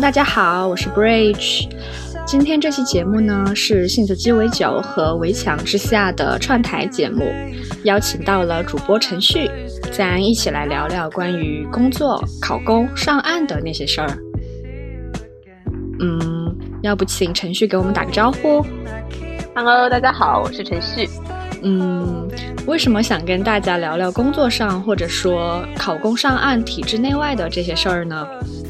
大家好，我是 Bridge。今天这期节目呢是杏子鸡尾酒和围墙之下的串台节目，邀请到了主播陈旭，咱一起来聊聊关于工作、考公、上岸的那些事儿。嗯，要不请陈旭给我们打个招呼？Hello，大家好，我是陈旭。嗯，为什么想跟大家聊聊工作上或者说考公上岸、体制内外的这些事儿呢？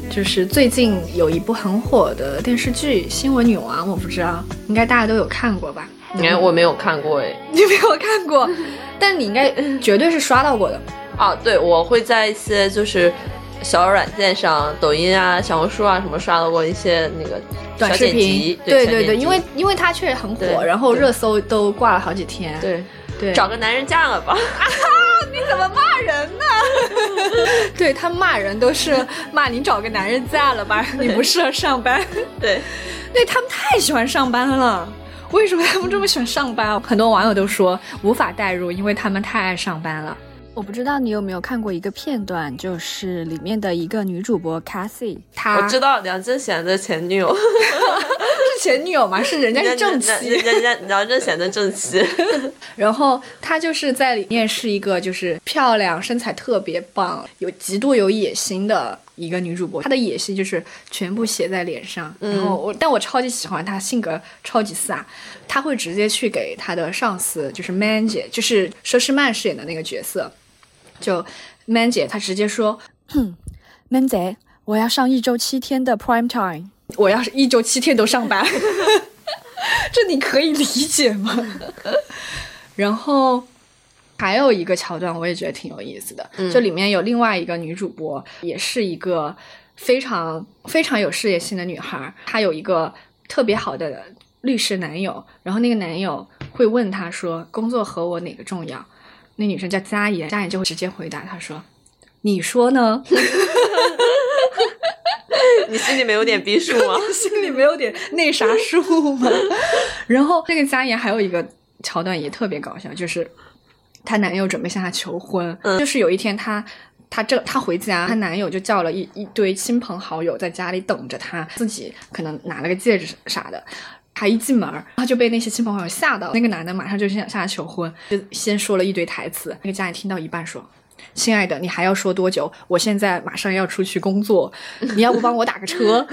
就是最近有一部很火的电视剧《新闻女王》，我不知道，应该大家都有看过吧？应该我没有看过哎，你没有看过，但你应该绝对是刷到过的。啊，对，我会在一些就是小软件上，抖音啊、小红书啊什么刷到过一些那个短视频。对对对，因为因为它确实很火，然后热搜都挂了好几天。对对，找个男人嫁了吧。你怎么骂人呢？对他骂人都是骂你找个男人嫁了吧，你不适合上班。对，对他们太喜欢上班了。为什么他们这么喜欢上班？很多网友都说无法代入，因为他们太爱上班了。我不知道你有没有看过一个片段，就是里面的一个女主播 Cassie，她我知道梁振贤的前女友。是前女友吗，是人家是正妻，人家梁正贤的正妻。然后她就是在里面是一个就是漂亮、身材特别棒、有极度有野心的一个女主播。她的野心就是全部写在脸上。然后我，但我超级喜欢她，性格超级飒。她会直接去给她的上司，就是 Man 姐，就是佘诗曼饰演的那个角色，就 Man 姐，她直接说：“哼，Man 姐，我要上一周七天的 Prime Time。”我要是一周七天都上班，这你可以理解吗？然后还有一个桥段，我也觉得挺有意思的，就里面有另外一个女主播，也是一个非常非常有事业心的女孩，她有一个特别好的律师男友，然后那个男友会问她说：“工作和我哪个重要？”那女生叫佳妍，佳妍就会直接回答她说：“你说呢？” 你心里没有点逼数吗？心里没有点那啥数吗？然后那个佳妍还有一个桥段也特别搞笑，就是她男友准备向她求婚，就是有一天她她这她回家，她男友就叫了一一堆亲朋好友在家里等着她，自己可能拿了个戒指啥的，她一进门，他就被那些亲朋好友吓到，那个男的马上就想向她求婚，就先说了一堆台词，那个家里听到一半说。亲爱的，你还要说多久？我现在马上要出去工作，你要不帮我打个车？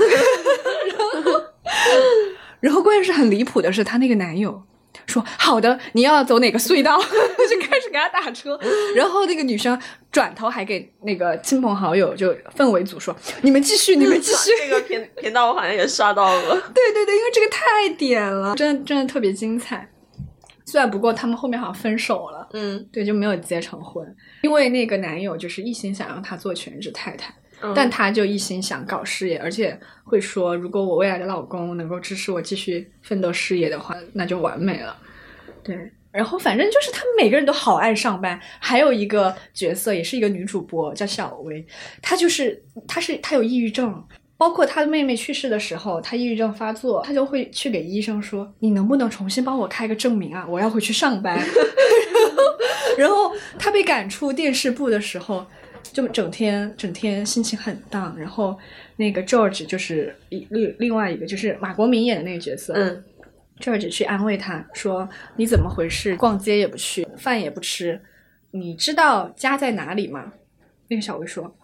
然后，然后关键是很离谱的是，她那个男友说：“好的，你要走哪个隧道？” 就开始给他打车。然后那个女生转头还给那个亲朋好友就氛围组说：“你们继续，你们继续。”这个频频道我好像也刷到了。对对对，因为这个太点了，真的真的特别精彩。虽然不过他们后面好像分手了，嗯，对，就没有结成婚，因为那个男友就是一心想让她做全职太太，但她就一心想搞事业，而且会说如果我未来的老公能够支持我继续奋斗事业的话，那就完美了。对，然后反正就是他们每个人都好爱上班，还有一个角色也是一个女主播叫小薇，她就是她是她有抑郁症。包括他的妹妹去世的时候，他抑郁症发作，他就会去给医生说：“你能不能重新帮我开个证明啊？我要回去上班。” 然后他被赶出电视部的时候，就整天整天心情很荡。然后那个 George 就是另另外一个就是马国明演的那个角色，嗯，George 去安慰他说：“你怎么回事？逛街也不去，饭也不吃，你知道家在哪里吗？”那个小薇说。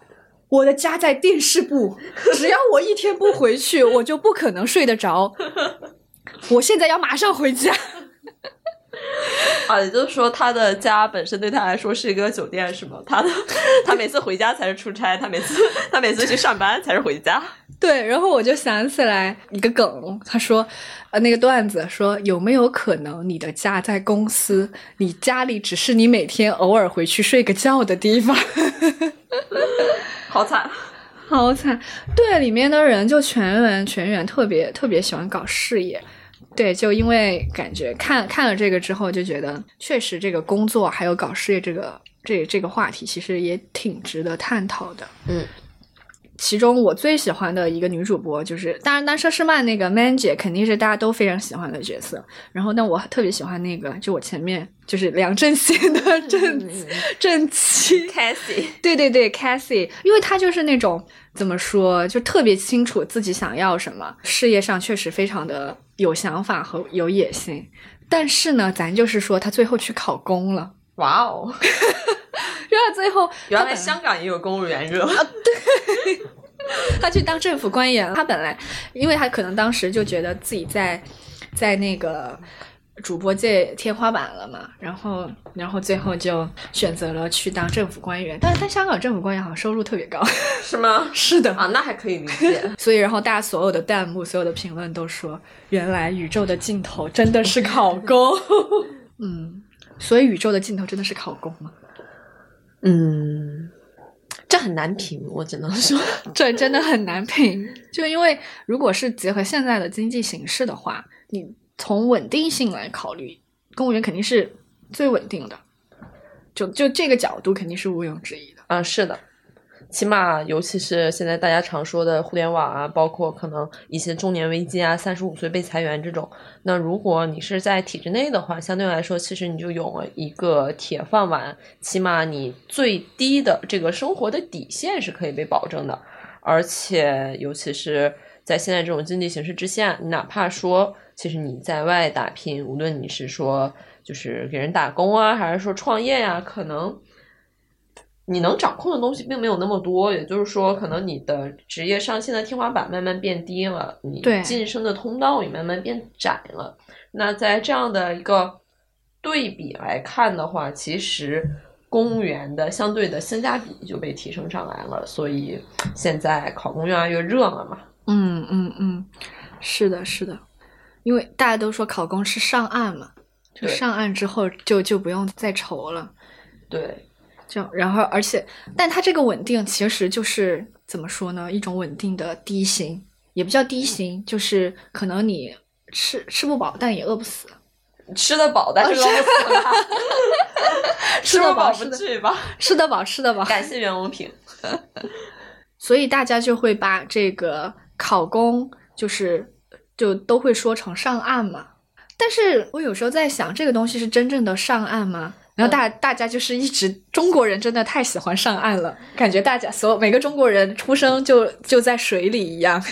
我的家在电视部，只要我一天不回去，我就不可能睡得着。我现在要马上回家。啊，也就是说，他的家本身对他来说是一个酒店，是吗？他的他每次回家才是出差，他每次他每次去上班才是回家。对，然后我就想起来一个梗，他说，呃，那个段子说，有没有可能你的家在公司，你家里只是你每天偶尔回去睡个觉的地方？好惨，好惨！对，里面的人就全员全员特别特别喜欢搞事业，对，就因为感觉看看了这个之后，就觉得确实这个工作还有搞事业这个这这个话题，其实也挺值得探讨的。嗯，其中我最喜欢的一个女主播就是，当然单车诗曼那个 Man 姐肯定是大家都非常喜欢的角色。然后，但我特别喜欢那个，就我前面就是梁振贤的正正妻 Cassie，对对对，Cassie，因为她就是那种怎么说，就特别清楚自己想要什么，事业上确实非常的有想法和有野心。但是呢，咱就是说，他最后去考公了，哇哦，然后最后原来香港也有公务员热啊！对，他去当政府官员了。他本来，因为他可能当时就觉得自己在在那个主播界天花板了嘛，然后然后最后就选择了去当政府官员。但是在香港政府官员好像收入特别高。是吗？是的啊，那还可以理解。所以然后大家所有的弹幕、所有的评论都说，原来宇宙的尽头真的是考公。嗯，所以宇宙的尽头真的是考公吗？嗯，这很难评，我只能说，这真的很难评，就因为如果是结合现在的经济形势的话，你从稳定性来考虑，公务员肯定是最稳定的，就就这个角度肯定是毋庸置疑的。啊，是的，起码尤其是现在大家常说的互联网啊，包括可能一些中年危机啊，三十五岁被裁员这种，那如果你是在体制内的话，相对来说，其实你就有了一个铁饭碗，起码你最低的这个生活的底线是可以被保证的，而且尤其是在现在这种经济形势之下，你哪怕说，其实你在外打拼，无论你是说就是给人打工啊，还是说创业呀、可能你能掌控的东西并没有那么多，也就是说，可能你的职业上限的天花板慢慢变低了，你对晋升的通道也慢慢变窄了。那在这样的一个对比来看的话，其实公务员的相对的性价比就被提升上来了，所以现在考公越来越热了嘛。嗯嗯嗯，是的，是的，因为大家都说考公是上岸嘛，就上岸之后就就不用再愁了。对，就然后而且，但它这个稳定其实就是怎么说呢？一种稳定的低薪，也不叫低薪，就是可能你吃吃不饱，但也饿不死。吃得饱，但是饿不死了，吃得不饱不至于吧？吃得饱，吃得饱。感谢袁隆平。所以大家就会把这个考公就是就都会说成上岸嘛。但是我有时候在想，这个东西是真正的上岸吗？然后大大家就是一直中国人真的太喜欢上岸了，感觉大家所有每个中国人出生就就在水里一样。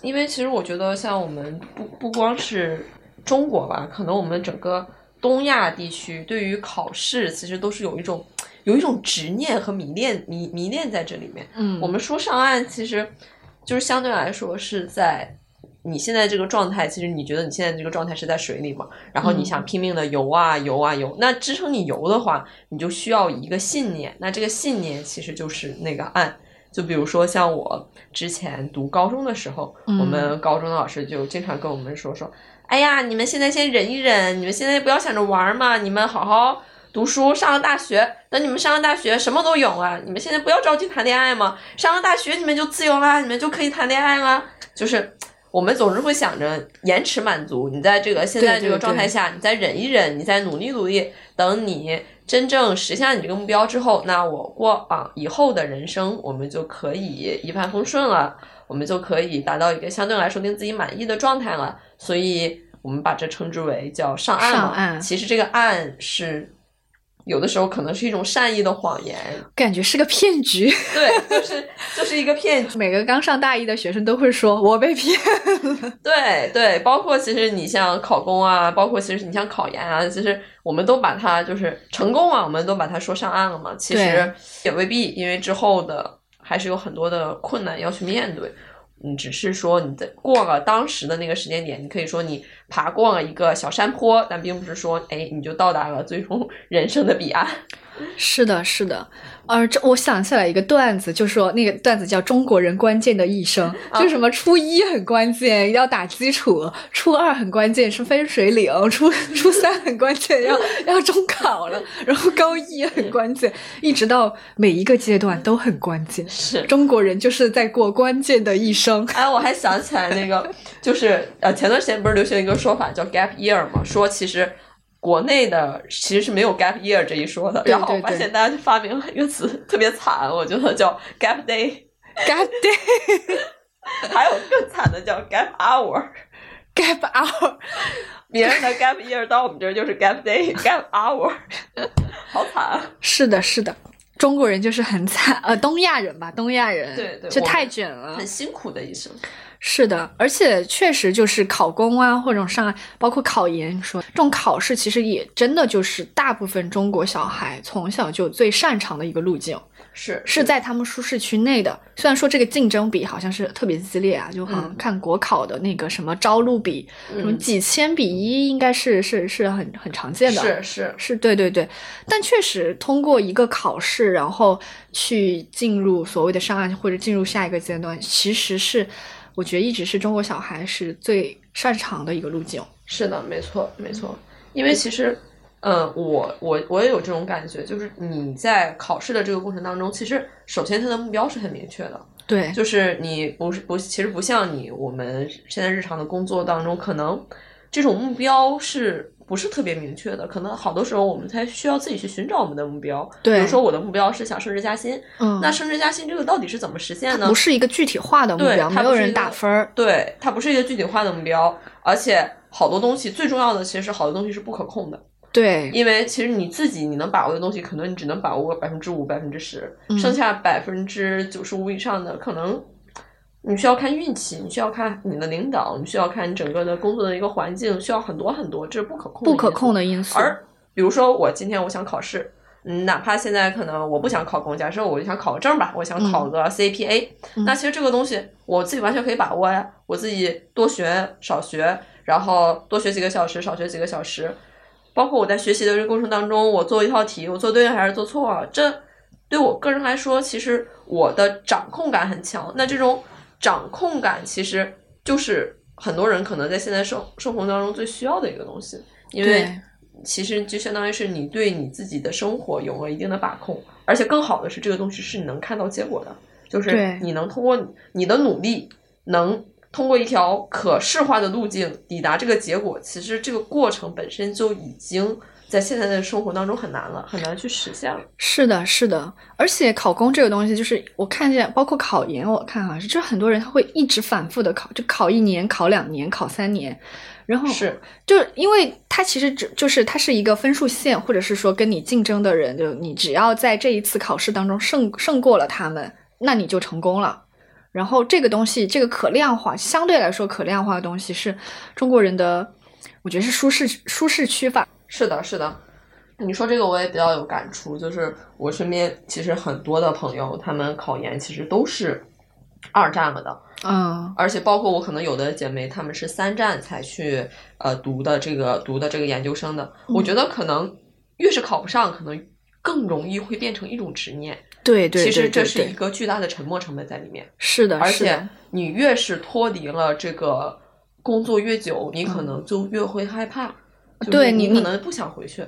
因为其实我觉得，像我们不不光是中国吧，可能我们整个东亚地区对于考试其实都是有一种有一种执念和迷恋迷迷恋在这里面。嗯我们说上岸，其实就是相对来说是在你现在这个状态，其实你觉得你现在这个状态是在水里嘛，然后你想拼命的游啊游啊游，那支撑你游的话，你就需要一个信念，那这个信念其实就是那个岸。就比如说像我之前读高中的时候，嗯我们高中的老师就经常跟我们说说，哎呀，你们现在先忍一忍，你们现在不要想着玩嘛，你们好好读书，上了大学，等你们上了大学什么都有啊，你们现在不要着急谈恋爱嘛，上了大学你们就自由啦，你们就可以谈恋爱啦。就是我们总是会想着延迟满足，你在这个现在这个对对对状态下，你再忍一忍，你再努力努力，等你真正实现了你这个目标之后，那我过啊以后的人生，我们就可以一帆风顺了，我们就可以达到一个相对来说令自己满意的状态了。所以我们把这称之为叫上岸嘛。上岸其实这个岸是有的时候可能是一种善意的谎言，感觉是个骗局。对，就是就是一个骗局。每个刚上大一的学生都会说：“我被骗了。对对，包括其实你像考公啊，包括其实你像考研啊，其实我们都把它就是成功啊，我们都把它说上岸了嘛。其实也未必，因为之后的还是有很多的困难要去面对。你，只是说你在过了当时的那个时间点，你可以说你爬过了一个小山坡，但并不是说哎你就到达了最终人生的彼岸。”是的，是的。呃，这我想起来一个段子，就说那个段子叫《中国人关键的一生》，就什么初一很关键要打基础，初二很关键是分水岭，初初三很关键要要中考了，然后高一很关键，一直到每一个阶段都很关键。是中国人就是在过关键的一生。哎，我还想起来那个，就是呃，前段时间不是流行一个说法叫 gap year 嘛，说其实国内的其实是没有 gap year 这一说的，对然后我发现大家就发明了一个词，特别惨，我觉得叫 gap day。gap day，还有更惨的叫 gap hour。gap hour，别人的 gap year 到我们这儿就是 gap day、gap hour，好惨啊！是的，是的，中国人就是很惨，呃，东亚人吧，东亚人，对对就太卷了很。辛苦的一生。是的，而且确实就是考公啊，或者上岸，包括考研，说这种考试其实也真的就是大部分中国小孩从小就最擅长的一个路径，是是在他们舒适区内的。虽然说这个竞争比好像是特别激烈啊，就好像嗯看国考的那个什么招录比，什么嗯几千比一，应该是是是很很常见的。是是是对对对，但确实通过一个考试，然后去进入所谓的上岸或者进入下一个阶段，其实是我觉得一直是中国小孩是最擅长的一个路径。是的，没错没错。因为其实，嗯，我我我也有这种感觉，就是你在考试的这个过程当中，其实首先它的目标是很明确的，对，就是你不是不，其实不像你我们现在日常的工作当中，可能这种目标是不是特别明确的？可能好多时候我们才需要自己去寻找我们的目标。对比如说我的目标是想升职加薪，嗯，那升职加薪这个到底是怎么实现呢？不是一个具体化的目标，没有人打分儿。对，它不是一个具体化的目标，而且好多东西最重要的，其实好多东西是不可控的。对，因为其实你自己你能把握的东西，可能你只能把握百分之五、百分之十，嗯剩下百分之九十五以上的，可能你需要看运气，你需要看你的领导，你需要看你整个的工作的一个环境，需要很多很多，这是不可控的不可控的的因素。而比如说我今天我想考试，嗯，哪怕现在可能我不想考公，假设我就想考个证吧，我想考个 CPA，、嗯那其实这个东西我自己完全可以把握呀，我自己多学少学，然后多学几个小时，少学几个小时，包括我在学习的这个过程当中，我做一套题，我做对还是做错，这对我个人来说，其实我的掌控感很强。那这种掌控感其实就是很多人可能在现在生生活当中最需要的一个东西，因为其实就相当于是你对你自己的生活有了一定的把控，而且更好的是这个东西是你能看到结果的，就是你能通过你你的努力，能通过一条可视化的路径抵达这个结果。其实这个过程本身就已经在现在的生活当中很难了，很难去实现了。是的，是的，而且考公这个东西，就是我看见，包括考研，我看好像是，就是很多人他会一直反复的考，就考一年、考两年、考三年，然后是，就是因为它其实只就是它是一个分数线，或者是说跟你竞争的人，就你只要在这一次考试当中胜胜过了他们，那你就成功了。然后这个东西，这个可量化，相对来说可量化的东西是中国人的，我觉得是舒适舒适区吧。是的，是的。你说这个我也比较有感触，就是我身边其实很多的朋友，他们考研其实都是二战了的，嗯，而且包括我可能有的姐妹，她们是三战才去呃读的这个读的这个研究生的。嗯我觉得可能越是考不上，可能更容易会变成一种执念。对对对其实这是一个巨大的沉没成本在里面，是的，而且，你越是脱离了这个工作越久，你可能就越会害怕，就是对你你可能不想回去。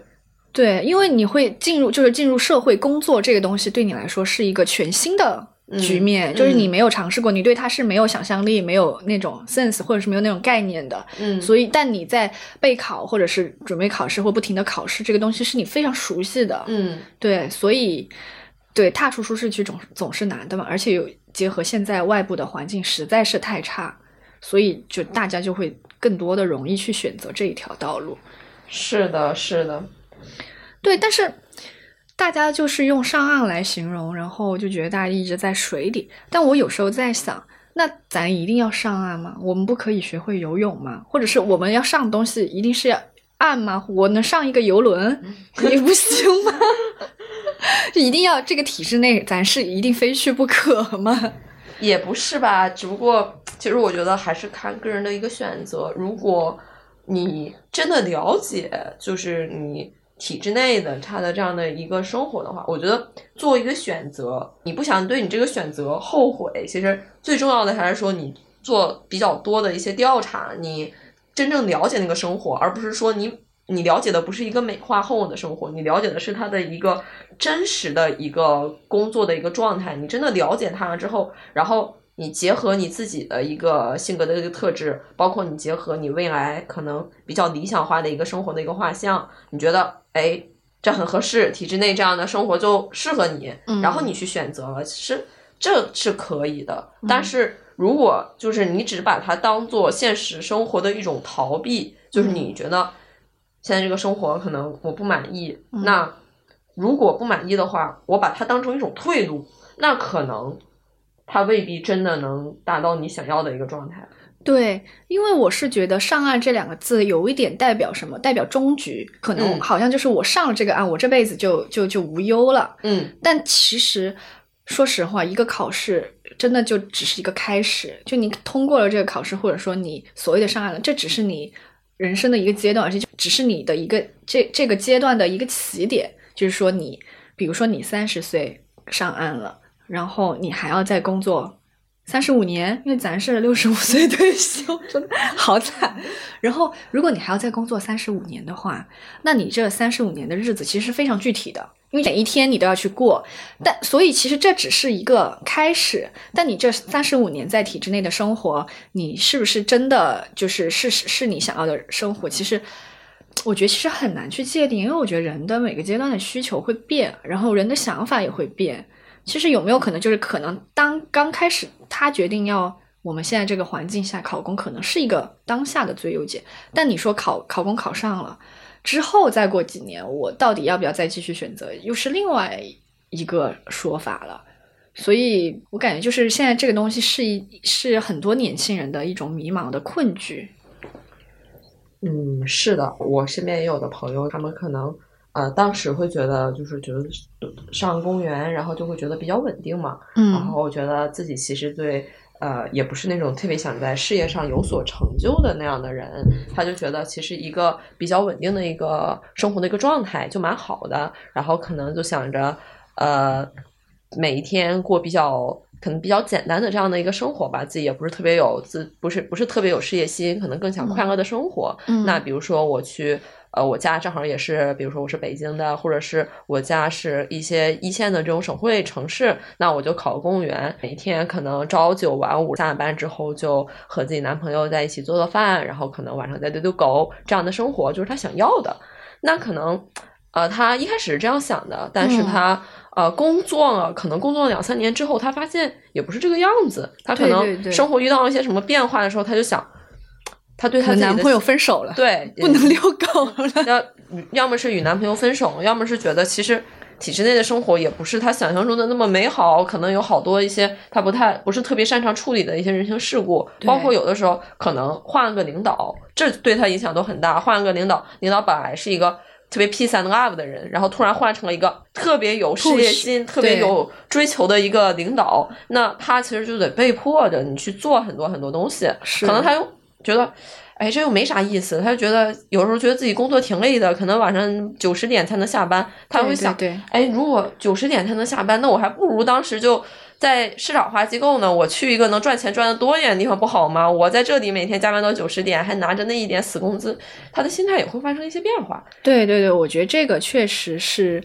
对，因为你会进入，就是进入社会工作这个东西，对你来说是一个全新的局面，嗯就是你嗯没有尝试过，你对它是没有想象力、没有那种 sense，或者是没有那种概念的。嗯，所以，但你在备考或者是准备考试或不停的考试，这个东西是你非常熟悉的。嗯，对，所以对踏出舒适区总总是难的嘛，而且有结合现在外部的环境实在是太差，所以就大家就会更多的容易去选择这一条道路。是的，是的，对，但是大家就是用上岸来形容，然后就觉得大家一直在水里。但我有时候在想，那咱一定要上岸吗？我们不可以学会游泳吗？或者是我们要上的东西一定是要岸吗？我能上一个游轮 也不行吗？就一定要这个体制内，咱是一定非去不可吗？也不是吧，只不过其实我觉得还是看个人的一个选择。如果你真的了解，就是你体制内的他的这样的一个生活的话，我觉得做一个选择，你不想对你这个选择后悔，其实最重要的还是说你做比较多的一些调查，你真正了解那个生活，而不是说你。你了解的不是一个美化后的生活，你了解的是他的一个真实的一个工作的一个状态。你真的了解他了之后，然后你结合你自己的一个性格的一个特质，包括你结合你未来可能比较理想化的一个生活的一个画像，你觉得哎这很合适，体制内这样的生活就适合你，嗯然后你去选择了。其实这是可以的。但是如果就是你只把它当做现实生活的一种逃避，就是你觉得现在这个生活可能我不满意，那如果不满意的话，我把它当成一种退路，那可能它未必真的能达到你想要的一个状态。对，因为我是觉得“上岸”这两个字有一点代表什么？代表终局，可能好像就是我上了这个岸，我这辈子就就就无忧了。嗯，但其实说实话，一个考试真的就只是一个开始，就你通过了这个考试，或者说你所谓的上岸了，这只是你人生的一个阶段，而且只是你的一个这这个阶段的一个起点。就是说，你比如说你三十岁上岸了，然后你还要再工作。三十五年，因为咱是六十五岁退休，真的好惨。然后，如果你还要再工作三十五年的话，那你这三十五年的日子其实是非常具体的，因为每一天你都要去过。但所以，其实这只是一个开始。但你这三十五年在体制内的生活，你是不是真的就是是是你想要的生活？其实，我觉得其实很难去界定，因为我觉得人的每个阶段的需求会变，然后人的想法也会变。其实有没有可能，就是可能当刚开始他决定要我们现在这个环境下考公，可能是一个当下的最优解。但你说考考公考上了之后，再过几年，我到底要不要再继续选择，又是另外一个说法了。所以我感觉就是现在这个东西是一是很多年轻人的一种迷茫的困局。嗯，是的，我身边也有的朋友，他们可能。呃，当时会觉得就是觉得上公园，然后就会觉得比较稳定嘛。嗯。然后我觉得自己其实对呃也不是那种特别想在事业上有所成就的那样的人，他就觉得其实一个比较稳定的一个生活的一个状态就蛮好的。然后可能就想着呃每一天过比较可能比较简单的这样的一个生活吧，自己也不是特别有自不是不是特别有事业心，可能更想快乐的生活。嗯。那比如说我去。呃，我家正好也是，比如说我是北京的，或者是我家是一些一线的这种省会城市，那我就考个公务员，每天可能朝九晚五，下了班之后就和自己男朋友在一起做做饭，然后可能晚上再遛遛狗，这样的生活就是他想要的。那可能，呃，他一开始是这样想的，但是他呃工作了，可能工作了两三年之后，他发现也不是这个样子，他可能生活遇到了一些什么变化的时候，他就想。她对她男朋友分手了，对，不能遛 狗了。要要么是与男朋友分手，要么是觉得其实体制内的生活也不是她想象中的那么美好，可能有好多一些她不太不是特别擅长处理的一些人情世故，包括有的时候可能换了个领导，这对她影响都很大。换了个领导，领导本来是一个特别 peace and love 的人，然后突然换成了一个特别有事业心、特别有追求的一个领导，那他其实就得被迫着你去做很多很多东西，可能他又。觉得，哎，这又没啥意思。他就觉得有时候觉得自己工作挺累的，可能晚上九十点才能下班。他会想，哎，如果九十点才能下班，那我还不如当时就在市场化机构呢。我去一个能赚钱赚的多一点的地方不好吗？我在这里每天加班到九十点，还拿着那一点死工资，他的心态也会发生一些变化。对对对，我觉得这个确实是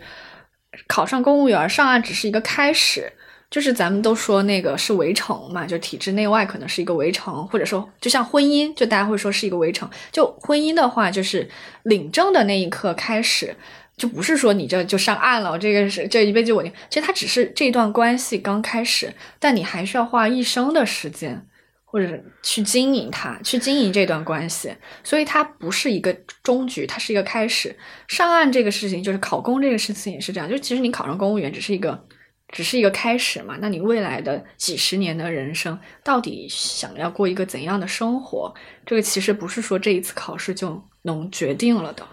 考上公务员上岸只是一个开始。就是咱们都说那个是围城嘛，就体制内外可能是一个围城，或者说就像婚姻，就大家会说是一个围城。就婚姻的话，就是领证的那一刻开始，就不是说你这就上岸了，这个是这一辈子稳定。其实它只是这段关系刚开始，但你还需要花一生的时间，或者去经营它，去经营这段关系。所以它不是一个终局，它是一个开始。上岸这个事情，就是考公这个事情也是这样。就其实你考上公务员只是一个。只是一个开始嘛？那你未来的几十年的人生，到底想要过一个怎样的生活？这个其实不是说这一次考试就能决定了的。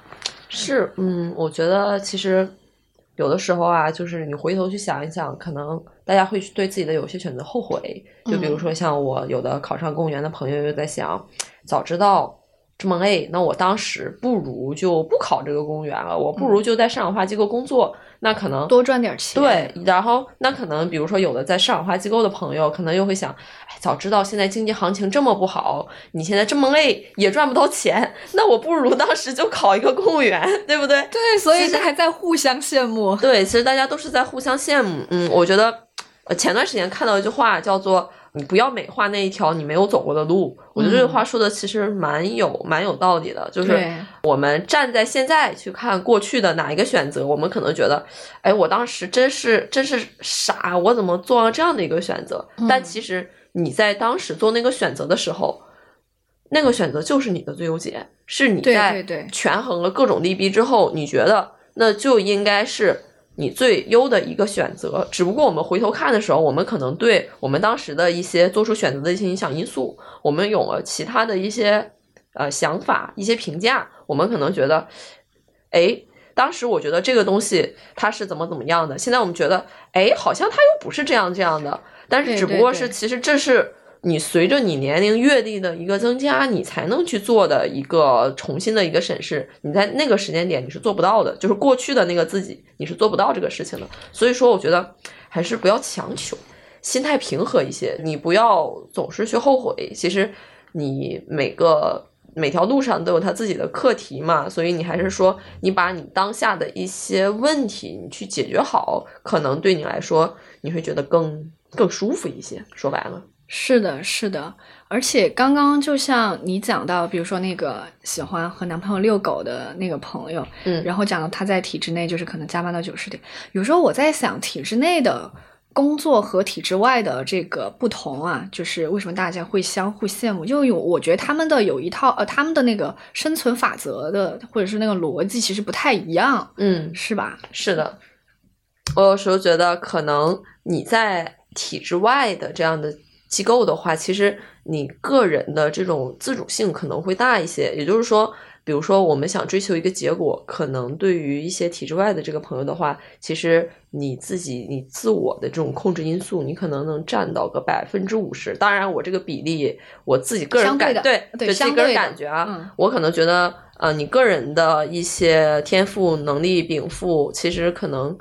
是，嗯，我觉得其实有的时候啊，就是你回头去想一想，可能大家会对自己的有些选择后悔。就比如说像我有的考上公务员的朋友，又在想，早知道。这么累，那我当时不如就不考这个公务员了，我不如就在市场化机构工作，那可能多赚点钱。对，然后那可能比如说有的在市场化机构的朋友，可能又会想，哎，早知道现在经济行情这么不好，你现在这么累也赚不到钱，那我不如当时就考一个公务员，对不对？对，所以还在互相羡慕。对，其实大家都是在互相羡慕。嗯，我觉得呃，前段时间看到一句话，叫做“你不要美化那一条你没有走过的路”。我觉得这句话说的其实蛮有蛮有道理的。就是我们站在现在去看过去的哪一个选择，我们可能觉得，哎，我当时真是真是傻，我怎么做了这样的一个选择？但其实你在当时做那个选择的时候，那个选择就是你的最优解，是你在权衡了各种利弊之后，你觉得那就应该是。你最优的一个选择，只不过我们回头看的时候，我们可能对我们当时的一些做出选择的一些影响因素，我们有了其他的一些呃想法、一些评价，我们可能觉得，哎，当时我觉得这个东西它是怎么怎么样的，现在我们觉得，哎，好像它又不是这样这样的，但是只不过是其实这是。你随着你年龄阅历的一个增加，你才能去做的一个重新的一个审视。你在那个时间点你是做不到的，就是过去的那个自己你是做不到这个事情的。所以说，我觉得还是不要强求，心态平和一些。你不要总是去后悔。其实你每个每条路上都有他自己的课题嘛，所以你还是说你把你当下的一些问题你去解决好，可能对你来说你会觉得更更舒服一些。说白了。是的，是的，而且刚刚就像你讲到，比如说那个喜欢和男朋友遛狗的那个朋友，嗯，然后讲到他在体制内就是可能加班到九十点，有时候我在想，体制内的工作和体制外的这个不同啊，就是为什么大家会相互羡慕？因为有我觉得他们的有一套呃，他们的那个生存法则的或者是那个逻辑其实不太一样，嗯，是吧？是的，我有时候觉得可能你在体制外的这样的。机构的话，其实你个人的这种自主性可能会大一些。也就是说，比如说我们想追求一个结果，可能对于一些体制外的这个朋友的话，其实你自己你自我的这种控制因素，你可能能占到个百分之五十。当然，我这个比例我自己个人感对对自己个人感觉啊，我可能觉得呃，你个人的一些天赋能力禀赋，其实可能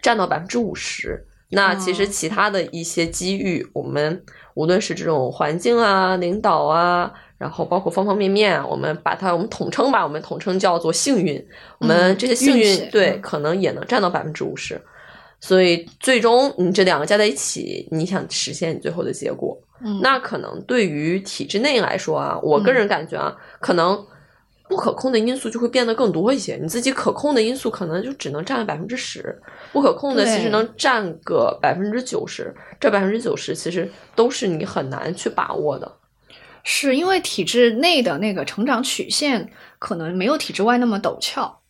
占到百分之五十。那其实其他的一些机遇，我们无论是这种环境啊、领导啊，然后包括方方面面，我们把它我们统称吧，我们统称叫做幸运。我们这些幸运对，可能也能占到百分之五十。所以最终你这两个加在一起，你想实现你最后的结果，那可能对于体制内来说啊，我个人感觉啊，可能。不可控的因素就会变得更多一些，你自己可控的因素可能就只能占百分之十，不可控的其实能占个百分之九十，这百分之九十其实都是你很难去把握的。是因为体制内的那个成长曲线可能没有体制外那么陡峭。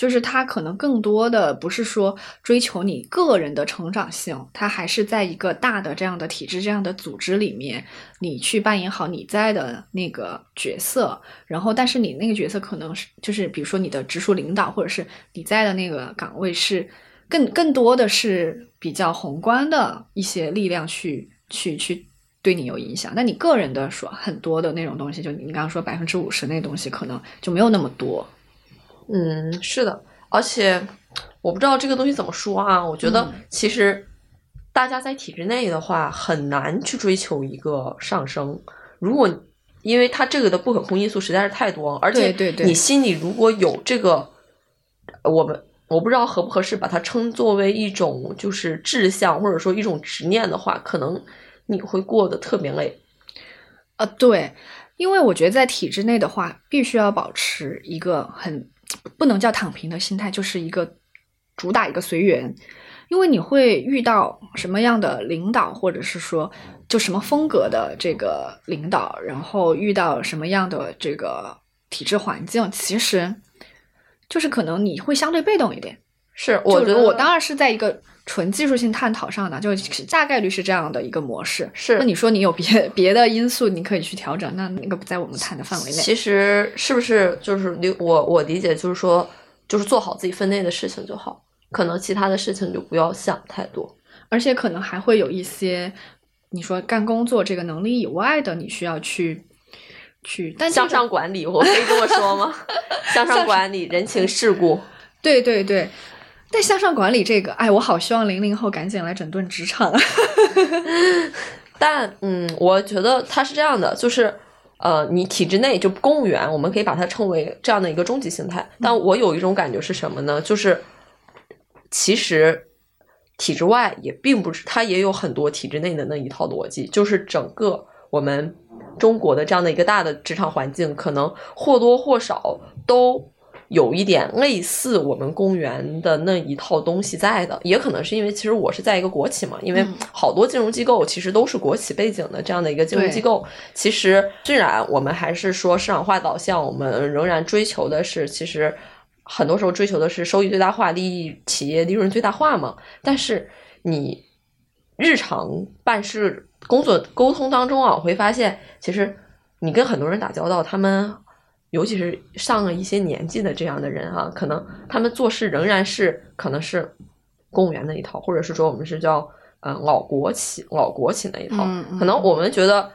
就是他可能更多的不是说追求你个人的成长性，他还是在一个大的这样的体制、这样的组织里面，你去扮演好你在的那个角色。然后，但是你那个角色可能是就是，比如说你的直属领导，或者是你在的那个岗位是更更多的是比较宏观的一些力量去去去对你有影响。那你个人的说很多的那种东西，就你刚刚说百分之五十那东西，可能就没有那么多。嗯，是的，而且我不知道这个东西怎么说啊。我觉得其实大家在体制内的话，很难去追求一个上升。如果因为它这个的不可控因素实在是太多，而且你心里如果有这个，我们我不知道合不合适把它称作为一种就是志向或者说一种执念的话，可能你会过得特别累。啊，对，因为我觉得在体制内的话，必须要保持一个很。不能叫躺平的心态，就是一个主打一个随缘，因为你会遇到什么样的领导，或者是说就什么风格的这个领导，然后遇到什么样的这个体制环境，其实就是可能你会相对被动一点。是，我觉得我当然是在一个纯技术性探讨上的，就大概率是这样的一个模式。是，那你说你有别别的因素，你可以去调整，那那个不在我们谈的范围内。其实是不是就是理我我理解就是说，就是做好自己分内的事情就好，可能其他的事情就不要想太多。而且可能还会有一些，你说干工作这个能力以外的，你需要去去。但向上管理，我可以这么说吗？向上管理，人情世故。对对对。但向上管理这个，哎，我好希望零零后赶紧来整顿职场。但嗯，我觉得它是这样的，就是呃，你体制内就公务员，我们可以把它称为这样的一个终极形态。但我有一种感觉是什么呢？就是其实体制外也并不是，它也有很多体制内的那一套逻辑，就是整个我们中国的这样的一个大的职场环境，可能或多或少都有一点类似我们公务员的那一套东西在的，也可能是因为其实我是在一个国企嘛，因为好多金融机构其实都是国企背景的这样的一个金融机构，其实虽然我们还是说市场化导向，我们仍然追求的是其实。很多时候追求的是收益最大化、利益企业利润最大化嘛？但是你日常办事、工作沟通当中啊，我会发现，其实你跟很多人打交道，他们尤其是上了一些年纪的这样的人啊，可能他们做事仍然是可能是公务员那一套，或者是说我们是叫呃老国企、老国企那一套。可能我们觉得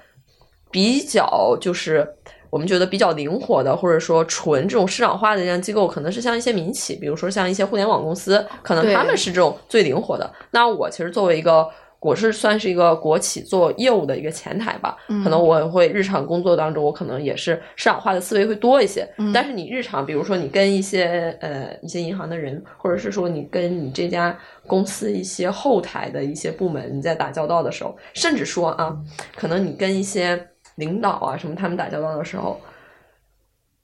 比较就是。我们觉得比较灵活的，或者说纯这种市场化的这样机构，可能是像一些民企，比如说像一些互联网公司，可能他们是这种最灵活的。那我其实作为一个，我是算是一个国企做业务的一个前台吧，可能我会日常工作当中，我可能也是市场化的思维会多一些。但是你日常，比如说你跟一些呃一些银行的人，或者是说你跟你这家公司一些后台的一些部门你在打交道的时候，甚至说啊，可能你跟一些。领导啊，什么他们打交道的时候，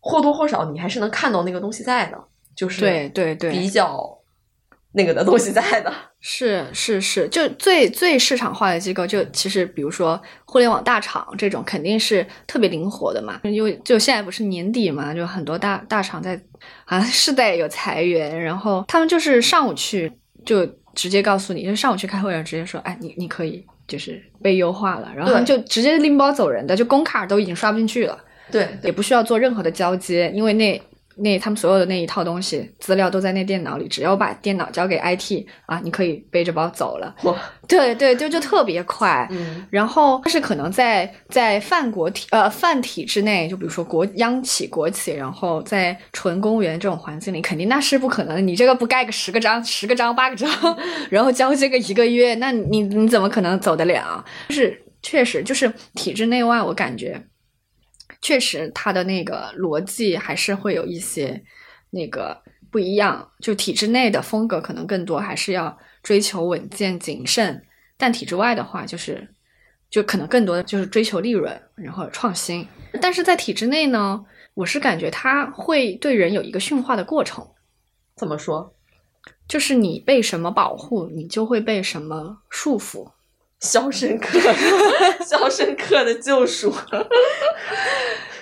或多或少你还是能看到那个东西在的，就是对对对，比较那个的东西在的。是是是，就最最市场化的机构，就其实比如说互联网大厂这种，肯定是特别灵活的嘛。因为就现在不是年底嘛，就很多大大厂在啊是在有裁员，然后他们就是上午去就直接告诉你，就上午去开会，然后直接说，哎，你你可以。就是被优化了，然后就直接拎包走人的，就工卡都已经刷不进去了。对，也不需要做任何的交接，因为那那他们所有的那一套东西资料都在那电脑里，只要把电脑交给 IT 啊，你可以背着包走了。哇，对对，就就特别快。嗯，然后但是可能在在泛国体呃泛体制内，就比如说国央企国企，然后在纯公务员这种环境里，肯定那是不可能。你这个不盖个十个章、十个章、八个章，然后交接个一个月，那你你怎么可能走得了？就是确实就是体制内外，我感觉。确实，它的那个逻辑还是会有一些那个不一样。就体制内的风格可能更多还是要追求稳健谨慎，但体制外的话，就是就可能更多的就是追求利润，然后创新。但是在体制内呢，我是感觉它会对人有一个驯化的过程。怎么说？就是你被什么保护，你就会被什么束缚。肖申克，肖申克的救赎。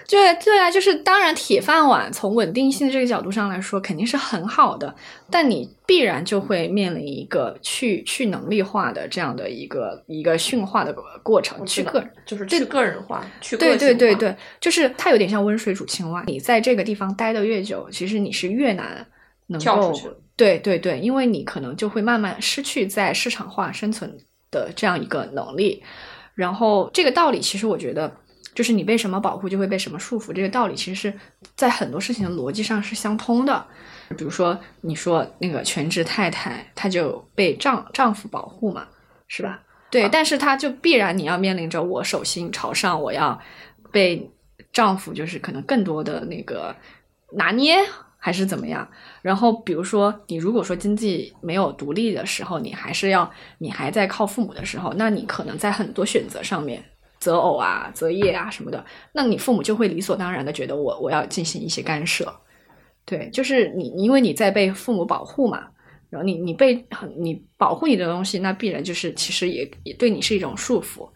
对对啊，就是当然，铁饭碗从稳定性的这个角度上来说肯定是很好的，但你必然就会面临一个去去能力化的这样的一个一个驯化的过程，去个就是去个人化，去对对对对，就是它有点像温水煮青蛙，你在这个地方待的越久，其实你是越难能够对对对，因为你可能就会慢慢失去在市场化生存。的这样一个能力，然后这个道理其实我觉得，就是你被什么保护就会被什么束缚，这个道理其实是在很多事情的逻辑上是相通的。比如说，你说那个全职太太，她就被丈丈夫保护嘛，是吧？对，但是她就必然你要面临着我手心朝上，我要被丈夫就是可能更多的那个拿捏。还是怎么样？然后比如说，你如果说经济没有独立的时候，你还是要你还在靠父母的时候，那你可能在很多选择上面择偶啊、择业啊什么的，那你父母就会理所当然的觉得我我要进行一些干涉。对，就是你因为你在被父母保护嘛，然后你你被你保护你的东西，那必然就是其实也也对你是一种束缚。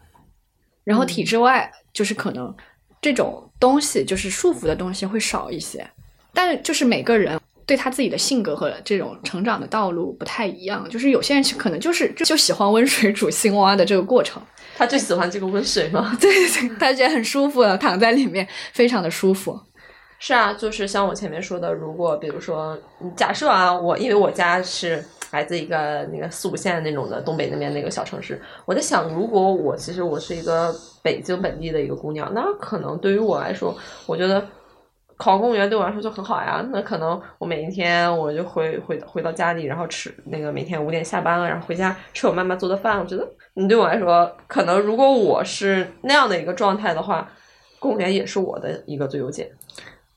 然后体制外就是可能这种东西就是束缚的东西会少一些。但是就是每个人对他自己的性格和这种成长的道路不太一样，就是有些人可能就是就喜欢温水煮青蛙的这个过程，他最喜欢这个温水吗？对对，他觉得很舒服，躺在里面非常的舒服。是啊，就是像我前面说的，如果比如说假设啊，我因为我家是来自一个那个四五线那种的东北那边那个小城市，我在想，如果我其实我是一个北京本地的一个姑娘，那可能对于我来说，我觉得。考公务员对我来说就很好呀，那可能我每一天我就回回回到家里，然后吃那个每天五点下班了，然后回家吃我妈妈做的饭。我觉得你对我来说，可能如果我是那样的一个状态的话，公务员也是我的一个最优解。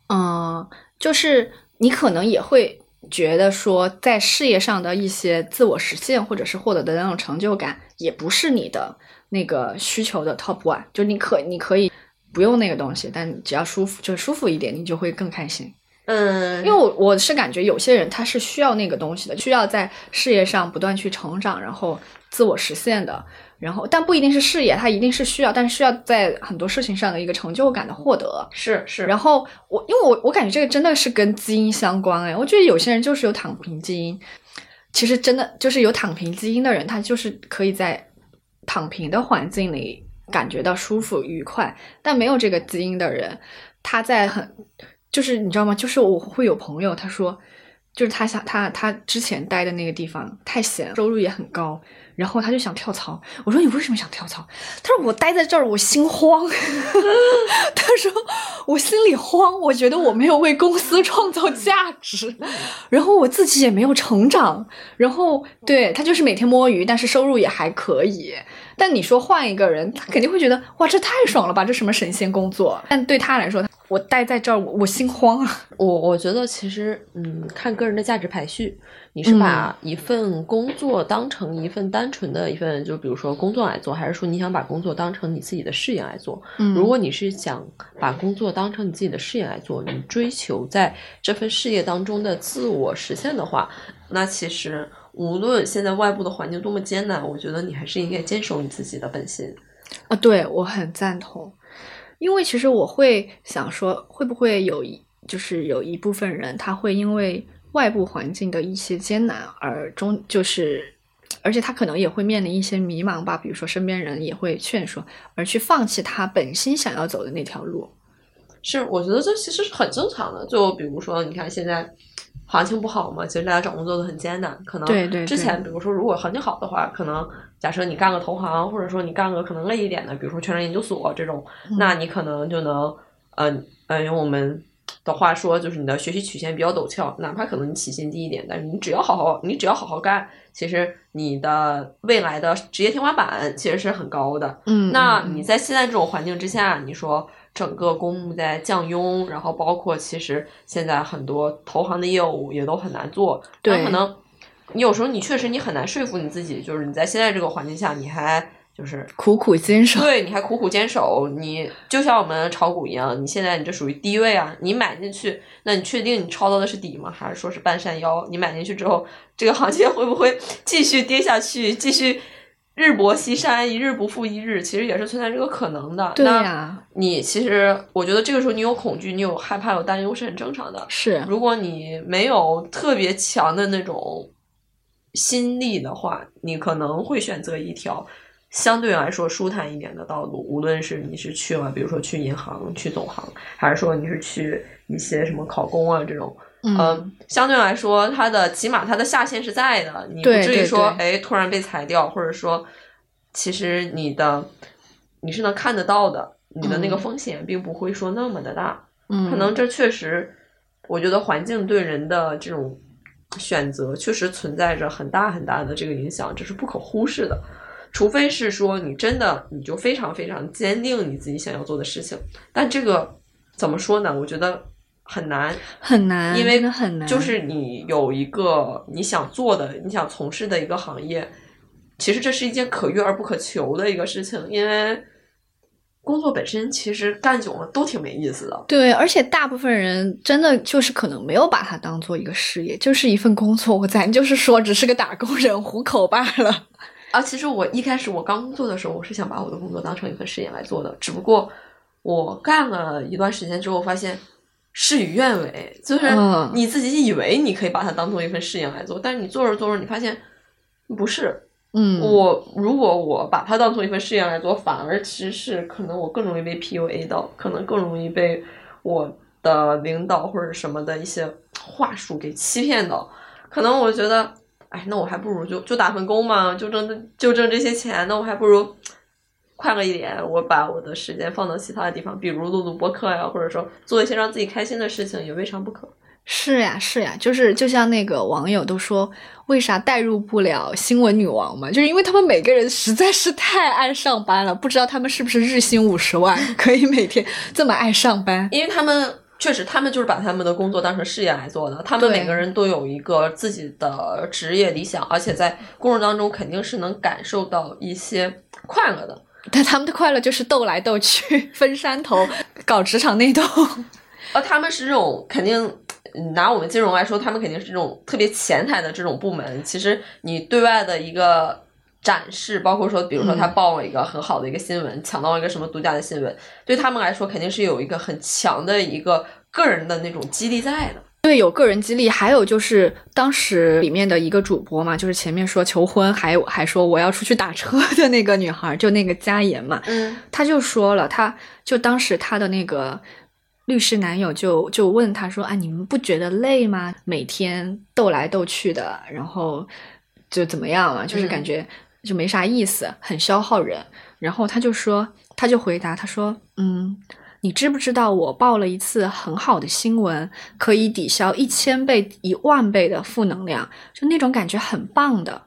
嗯，就是你可能也会觉得说在事业上的一些自我实现，或者是获得的那种成就感，也不是你的那个需求的 top one。就你可你可以不用那个东西，但只要舒服，就是舒服一点，你就会更开心。嗯，因为我我是感觉有些人他是需要那个东西的，需要在事业上不断去成长，然后自我实现的。然后，但不一定是事业，他一定是需要，但是需要在很多事情上的一个成就感的获得。是是。然后我，因为我我感觉这个真的是跟基因相关哎，我觉得有些人就是有躺平基因，其实真的就是有躺平基因的人，他就是可以在躺平的环境里感觉到舒服愉快，但没有这个基因的人，他在很就是你知道吗？就是我会有朋友他说，就是他想他他之前待的那个地方太闲，收入也很高。然后他就想跳槽，我说你为什么想跳槽？他说我待在这儿我心慌，他说我心里慌，我觉得我没有为公司创造价值，然后我自己也没有成长，然后对他就是每天摸鱼，但是收入也还可以。但你说换一个人，他肯定会觉得哇这太爽了吧，这什么神仙工作？但对他来说，我待在这儿我我心慌啊。我我觉得其实嗯，看个人的价值排序。你是把一份工作当成一份单纯的一份，就比如说工作来做，还是说你想把工作当成你自己的事业来做？嗯，如果你是想把工作当成你自己的事业来做，你追求在这份事业当中的自我实现的话，那其实无论现在外部的环境多么艰难，我觉得你还是应该坚守你自己的本心。啊，对我很赞同，因为其实我会想说，会不会有一就是有一部分人他会因为。外部环境的一些艰难，而终就是，而且他可能也会面临一些迷茫吧。比如说，身边人也会劝说，而去放弃他本心想要走的那条路。是，我觉得这其实是很正常的。就比如说，你看现在行情不好嘛，其实大家找工作都很艰难。可能对对，之前比如说，如果行情好的话，可能假设你干个投行，或者说你干个可能累一点的，比如说全职研究所这种，那你可能就能，嗯嗯，用我们。的话说，就是你的学习曲线比较陡峭，哪怕可能你起薪低一点，但是你只要好好，你只要好好干，其实你的未来的职业天花板其实是很高的。嗯，那你在现在这种环境之下，你说整个公募在降佣，然后包括其实现在很多投行的业务也都很难做，对，可能你有时候你确实你很难说服你自己，就是你在现在这个环境下，你还。就是苦苦坚守，对，你还苦苦坚守，你就像我们炒股一样，你现在你这属于低位啊，你买进去，那你确定你抄到的是底吗？还是说是半山腰？你买进去之后，这个行情会不会继续跌下去，继续日薄西山，一日不复一日？其实也是存在这个可能的。对呀，你其实我觉得这个时候你有恐惧，你有害怕，有担忧是很正常的。是，如果你没有特别强的那种心力的话，你可能会选择一条。相对来说舒坦一点的道路，无论是你是去了，比如说去银行、去总行，还是说你是去一些什么考公啊这种，嗯，相对来说，它的起码它的下限是在的，你不至于说哎突然被裁掉，或者说其实你的你是能看得到的，你的那个风险并不会说那么的大，嗯，可能这确实，我觉得环境对人的这种选择确实存在着很大很大的这个影响，这是不可忽视的。除非是说你真的你就非常非常坚定你自己想要做的事情，但这个怎么说呢？我觉得很难很难，因为很难。就是你有一个你想做的、你想从事的一个行业，其实这是一件可遇而不可求的一个事情。因为工作本身其实干久了都挺没意思的。对，而且大部分人真的就是可能没有把它当做一个事业，就是一份工作，咱就是说只是个打工人糊口罢了。啊，其实我一开始我刚工作的时候，我是想把我的工作当成一份事业来做的。只不过我干了一段时间之后，发现事与愿违，就是你自己以为你可以把它当做一份事业来做，但是你做着做着，你发现不是。嗯，我如果我把它当做一份事业来做，反而其实是可能我更容易被 PUA 到，可能更容易被我的领导或者什么的一些话术给欺骗到。可能我觉得。哎，那我还不如就就打份工嘛，就挣就挣这些钱，那我还不如快乐一点。我把我的时间放到其他的地方，比如录录播客呀，或者说做一些让自己开心的事情，也未尝不可。是呀，是呀，就是就像那个网友都说，为啥代入不了新闻女王嘛？就是因为他们每个人实在是太爱上班了，不知道他们是不是日薪五十万，可以每天这么爱上班？因为他们确实，他们就是把他们的工作当成事业来做的。他们每个人都有一个自己的职业理想，而且在工作当中肯定是能感受到一些快乐的。但他们的快乐就是斗来斗去，分山头，搞职场内斗。哦他们是这种肯定嗯拿我们金融来说，他们肯定是这种特别前台的这种部门。其实你对外的一个展示，包括说，比如说他报了一个很好的一个新闻，抢到了一个什么独家的新闻，对他们来说肯定是有一个很强的一个个人的那种激励在的。对，有个人激励，还有就是当时里面的一个主播嘛，就是前面说求婚，还还说我要出去打车的那个女孩，就那个佳妍嘛，嗯她就说了，她就当时她的那个律师男友就就问她说啊，你们不觉得累吗？每天斗来斗去的，然后就怎么样了？就是感觉就没啥意思，很消耗人。然后她就说，她就回答，她说，嗯。你知不知道我报了一次很好的新闻，可以抵消一千倍、一万倍的负能量，就那种感觉很棒的。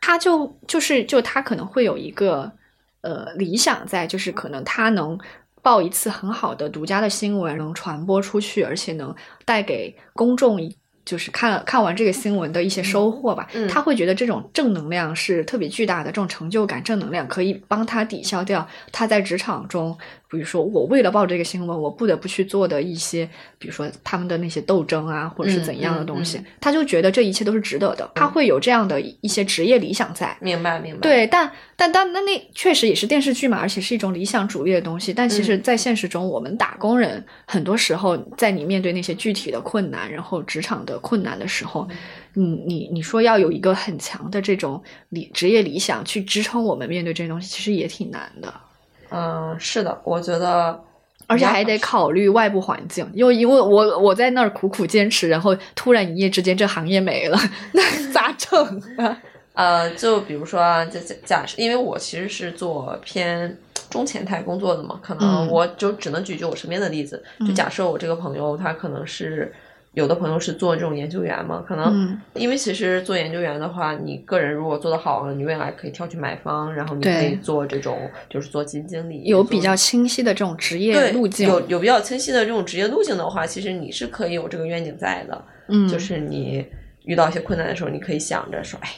他就就是就他可能会有一个呃理想在，就是可能他能报一次很好的独家的新闻，能传播出去，而且能带给公众就是看看完这个新闻的一些收获吧。嗯他会觉得这种正能量是特别巨大的，这种成就感、正能量可以帮他抵消掉他在职场中，比如说我为了报这个新闻，我不得不去做的一些，比如说他们的那些斗争啊，或者是怎样的东西，嗯嗯他就觉得这一切都是值得的，他会有这样的一些职业理想在。明白明白。，对，但但但那那确实也是电视剧嘛，而且是一种理想主义的东西。但其实，嗯在现实中，我们打工人很多时候，在你面对那些具体的困难，然后职场的困难的时候，你你你说要有一个很强的这种理职业理想去支撑我们面对这些东西，其实也挺难的。嗯，是的，我觉得，而且还得考虑外部环境，因为因为我我在那儿苦苦坚持，然后突然一夜之间这行业没了，那咋整啊？呃，就比如说啊，假假假设，因为我其实是做偏中前台工作的嘛，可能嗯我就只能举举我身边的例子。就嗯假设我这个朋友，他可能是有的朋友是做这种研究员嘛，可能、嗯因为其实做研究员的话，你个人如果做得好了，你未来可以跳去买方，然后你可以做这种就是做基金经理，有比较清晰的这种职业路径，有有比较清晰的这种职业路径的话，其实你是可以有这个愿景在的。嗯，就是你遇到一些困难的时候，你可以想着说，哎，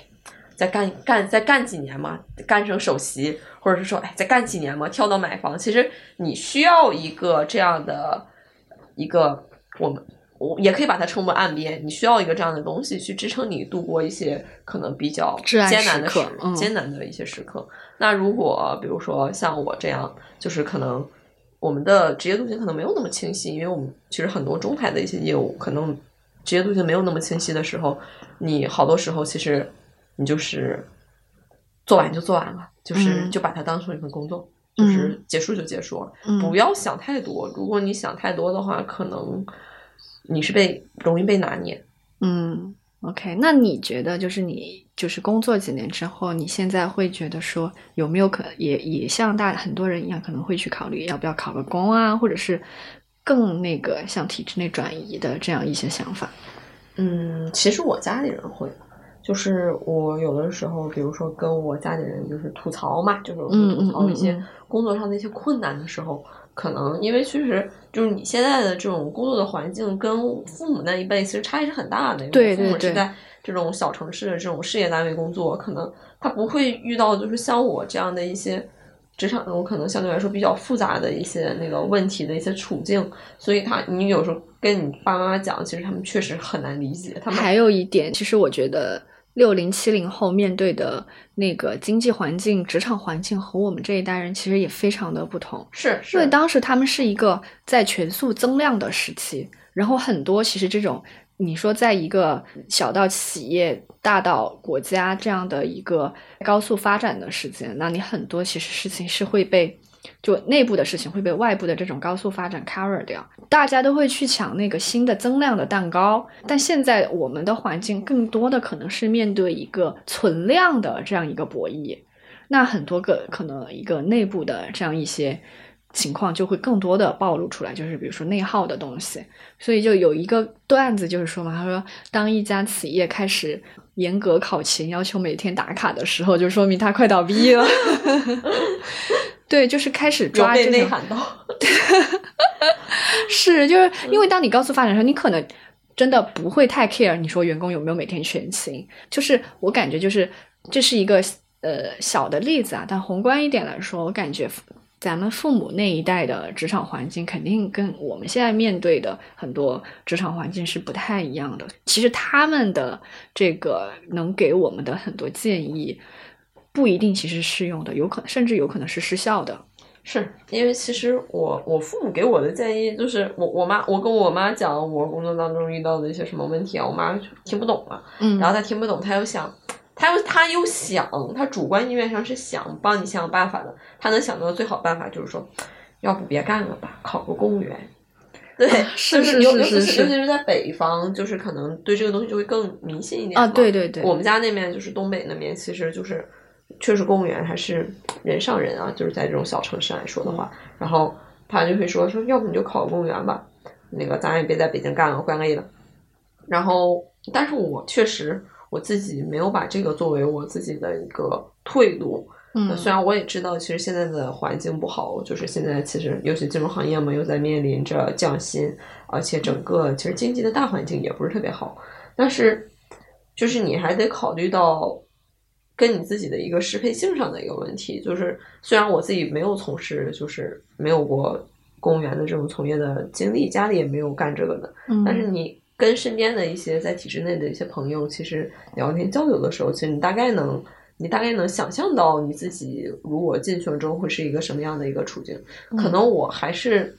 再干干再干几年嘛，干成首席，或者是说，哎，再干几年嘛，跳到买房。其实你需要一个这样的一个，我们我也可以把它称为岸边，你需要一个这样的东西去支撑你度过一些可能比较艰难的时艰难的一些时刻。那如果比如说像我这样，就是可能。我们的职业路径可能没有那么清晰，因为我们其实很多中台的一些业务，可能职业路径没有那么清晰的时候，你好多时候其实你就是做完就做完了，就是嗯就把它当成一份工作，就是结束就结束了，嗯不要想太多。如果你想太多的话，可能你是被容易被拿捏。嗯，OK，那你觉得就是你就是工作几年之后，你现在会觉得说有没有可也也像大很多人一样，可能会去考虑要不要考个公啊，或者是更那个向体制内转移的这样一些想法？嗯，其实我家里人会，就是我有的时候，比如说跟我家里人就是吐槽嘛，就是嗯吐槽一些工作上的一些困难的时候，可能因为确实就是你现在的这种工作的环境跟父母那一辈其实差异是很大的，因为对对对父母是在这种小城市的这种事业单位工作，可能他不会遇到就是像我这样的一些。职场中可能相对来说比较复杂的一些那个问题的一些处境，所以他你有时候跟你爸妈讲，其实他们确实很难理解。他们还有一点，其实我觉得六零七零后面对的那个经济环境、职场环境和我们这一代人其实也非常的不同。是是因为当时他们是一个在全速增量的时期，然后很多其实这种你说在一个小到企业、大到国家这样的一个高速发展的时间，那你很多其实事情是会被就内部的事情会被外部的这种高速发展 cover 掉，大家都会去抢那个新的增量的蛋糕。但现在我们的环境更多的可能是面对一个存量的这样一个博弈，那很多个可能一个内部的这样一些情况就会更多的暴露出来，就是比如说内耗的东西。所以就有一个段子就是说嘛，他说当一家企业开始严格考勤，要求每天打卡的时候，就说明它快倒闭了。对，就是开始抓这种内涵到。是，就是因为当你高速发展的时候，你可能真的不会太 care 你说员工有没有每天全勤。就是我感觉就是这是一个呃小的例子啊，但宏观一点来说，我感觉咱们父母那一代的职场环境肯定跟我们现在面对的很多职场环境是不太一样的。其实他们的这个能给我们的很多建议，不一定其实适用的，有可能甚至有可能是失效的。是因为其实我我父母给我的建议就是我我妈我跟我妈讲我工作当中遇到的一些什么问题啊，我妈听不懂嘛，嗯然后她听不懂，她又想，她又她又想，她主观意愿上是想帮你想办法的，她能想到的最好办法就是说，要不别干了吧，考个公务员。对，是就是尤是是是尤其是在北方，就是可能对这个东西就会更迷信一点啊，对对对，我们家那边就是东北那边，其实就是确实公务员还是人上人啊，就是在这种小城市来说的话，然后他就会说说，要不你就考个公务员吧，那个咱也别在北京干了，怪累的。然后，但是我确实我自己没有把这个作为我自己的一个退路。嗯虽然我也知道，其实现在的环境不好，就是现在其实尤其金融行业嘛，又在面临着降薪，而且整个其实经济的大环境也不是特别好。但是，就是你还得考虑到跟你自己的一个适配性上的一个问题。就是虽然我自己没有从事，就是没有过公务员的这种从业的经历，家里也没有干这个的，嗯但是你跟身边的一些在体制内的一些朋友，其实聊天交流的时候，其实你大概能，你大概能想象到你自己如果进去了之后会是一个什么样的一个处境。可能我还是，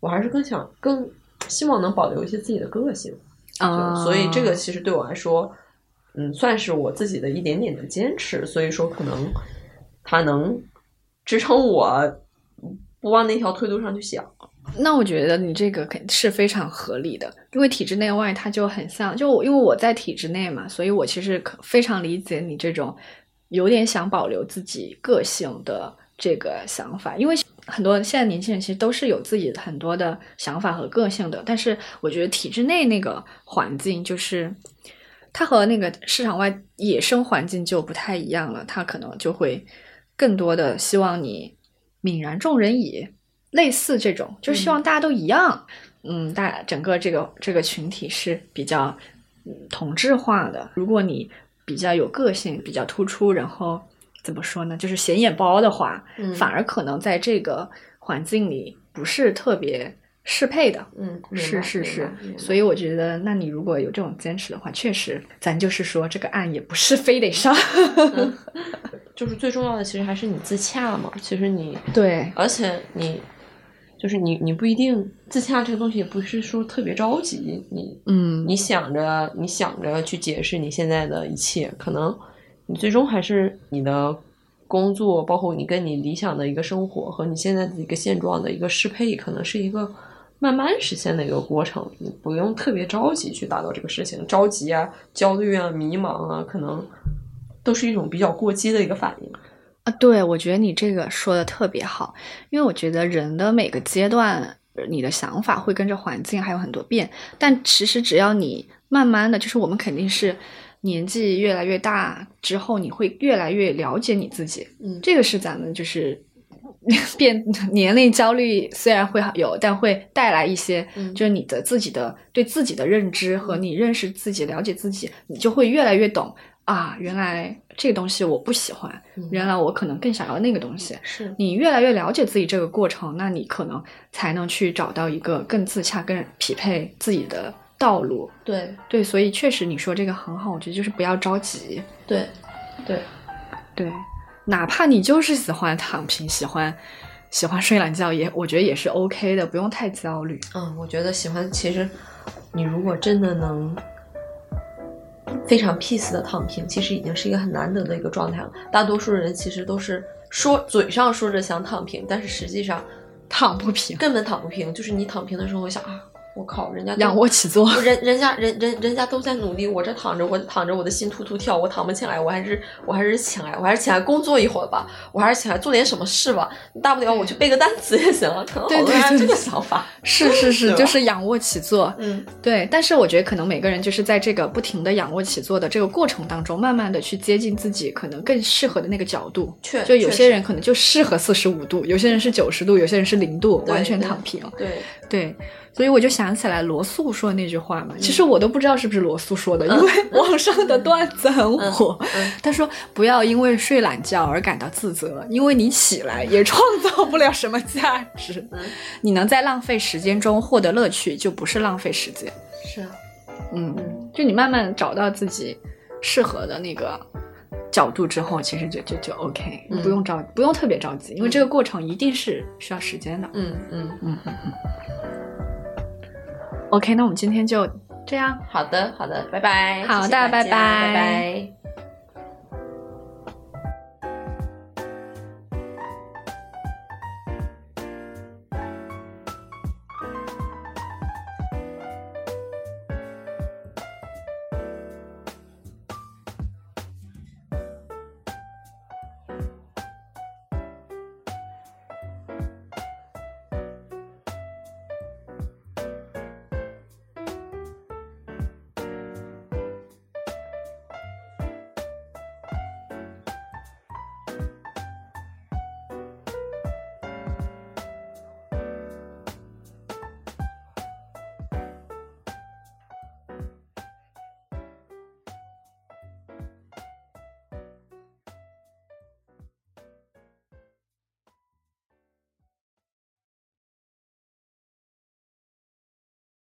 我还是更想更希望能保留一些自己的个性，啊，所以这个其实对我来说，嗯，算是我自己的一点点的坚持。所以说，可能它能支撑我不往那条退路上去想。那我觉得你这个肯是非常合理的，因为体制内外它就很像，就因为我在体制内嘛，所以我其实可非常理解你这种有点想保留自己个性的这个想法，因为很多现在年轻人其实都是有自己很多的想法和个性的，但是我觉得体制内那个环境就是。它和那个市场外野生环境就不太一样了，它可能就会更多的希望你泯然众人矣，类似这种，就是希望大家都一样。嗯，大整个这个这个群体是比较嗯同质化的。如果你比较有个性、比较突出，然后怎么说呢，就是显眼包的话，嗯反而可能在这个环境里不是特别适配的。嗯，是是是，所以我觉得，那你如果有这种坚持的话，确实，咱就是说这个案也不是非得上。就是最重要的，其实还是你自洽嘛。其实你，对，而且你，就是你，你不一定自洽这个东西，也不是说特别着急。你，嗯，你想着，你想着去解释你现在的一切，可能你最终还是你的工作，包括你跟你理想的一个生活和你现在的一个现状的一个适配，可能是一个慢慢实现的一个过程。你不用特别着急去达到这个事情，着急啊、焦虑啊、迷茫啊，可能都是一种比较过激的一个反应。啊，对，我觉得你这个说的特别好，因为我觉得人的每个阶段，你的想法会跟着环境还有很多变，但其实只要你慢慢的，就是我们肯定是年纪越来越大之后，你会越来越了解你自己，嗯这个是咱们就是 变年龄焦虑虽然会有，但会带来一些，嗯。就是你的自己的对自己的认知和你认识自己、了解自己，你就会越来越懂啊，原来这个东西我不喜欢，嗯。原来我可能更想要那个东西。是。你越来越了解自己这个过程，那你可能才能去找到一个更自洽、更匹配自己的道路。对。对，所以确实你说这个很好，我觉得就是不要着急。对对，对，哪怕你就是喜欢躺平，喜欢喜欢睡懒觉，也我觉得也是 OK 的，不用太焦虑。嗯，我觉得喜欢，其实你如果真的能非常 peace 的躺平，其实已经是一个很难得的一个状态了。大多数人其实都是说嘴上说着想躺平，但是实际上躺不平，根本躺不平。就是你躺平的时候会想啊，我靠，人家仰卧起坐，人人家人人人家都在努力，我这躺着，我躺着，我的心突突跳，我躺不起来，我还是我还是起来，我还是起来工作一会儿吧，我还是起来做点什么事吧，大不了我去背个单词也行了。可能好多人还有这个想法。是是是，就是仰卧起坐。嗯，对，但是我觉得可能每个人就是在这个不停的仰卧起坐的这个过程当中，慢慢的去接近自己可能更适合的那个角度。确就有些人可能就适合四十五度，有些人是九十度，有些人是零度，完全躺平。对，对，所以我就想起来罗素说的那句话嘛，其实我都不知道是不是罗素说的，因为网上的段子很火。嗯他说不要因为睡懒觉而感到自责，因为你起来也创造不了什么价值。嗯你能在浪费时间中获得乐趣，就不是浪费时间。是啊，嗯，嗯就你慢慢找到自己适合的那个角度之后，其实就就就 OK，、嗯不用着不用特别着急，因为这个过程一定是需要时间的。嗯嗯，嗯嗯嗯。OK，那我们今天就这样。好的好的，拜拜，好的谢谢拜拜拜拜。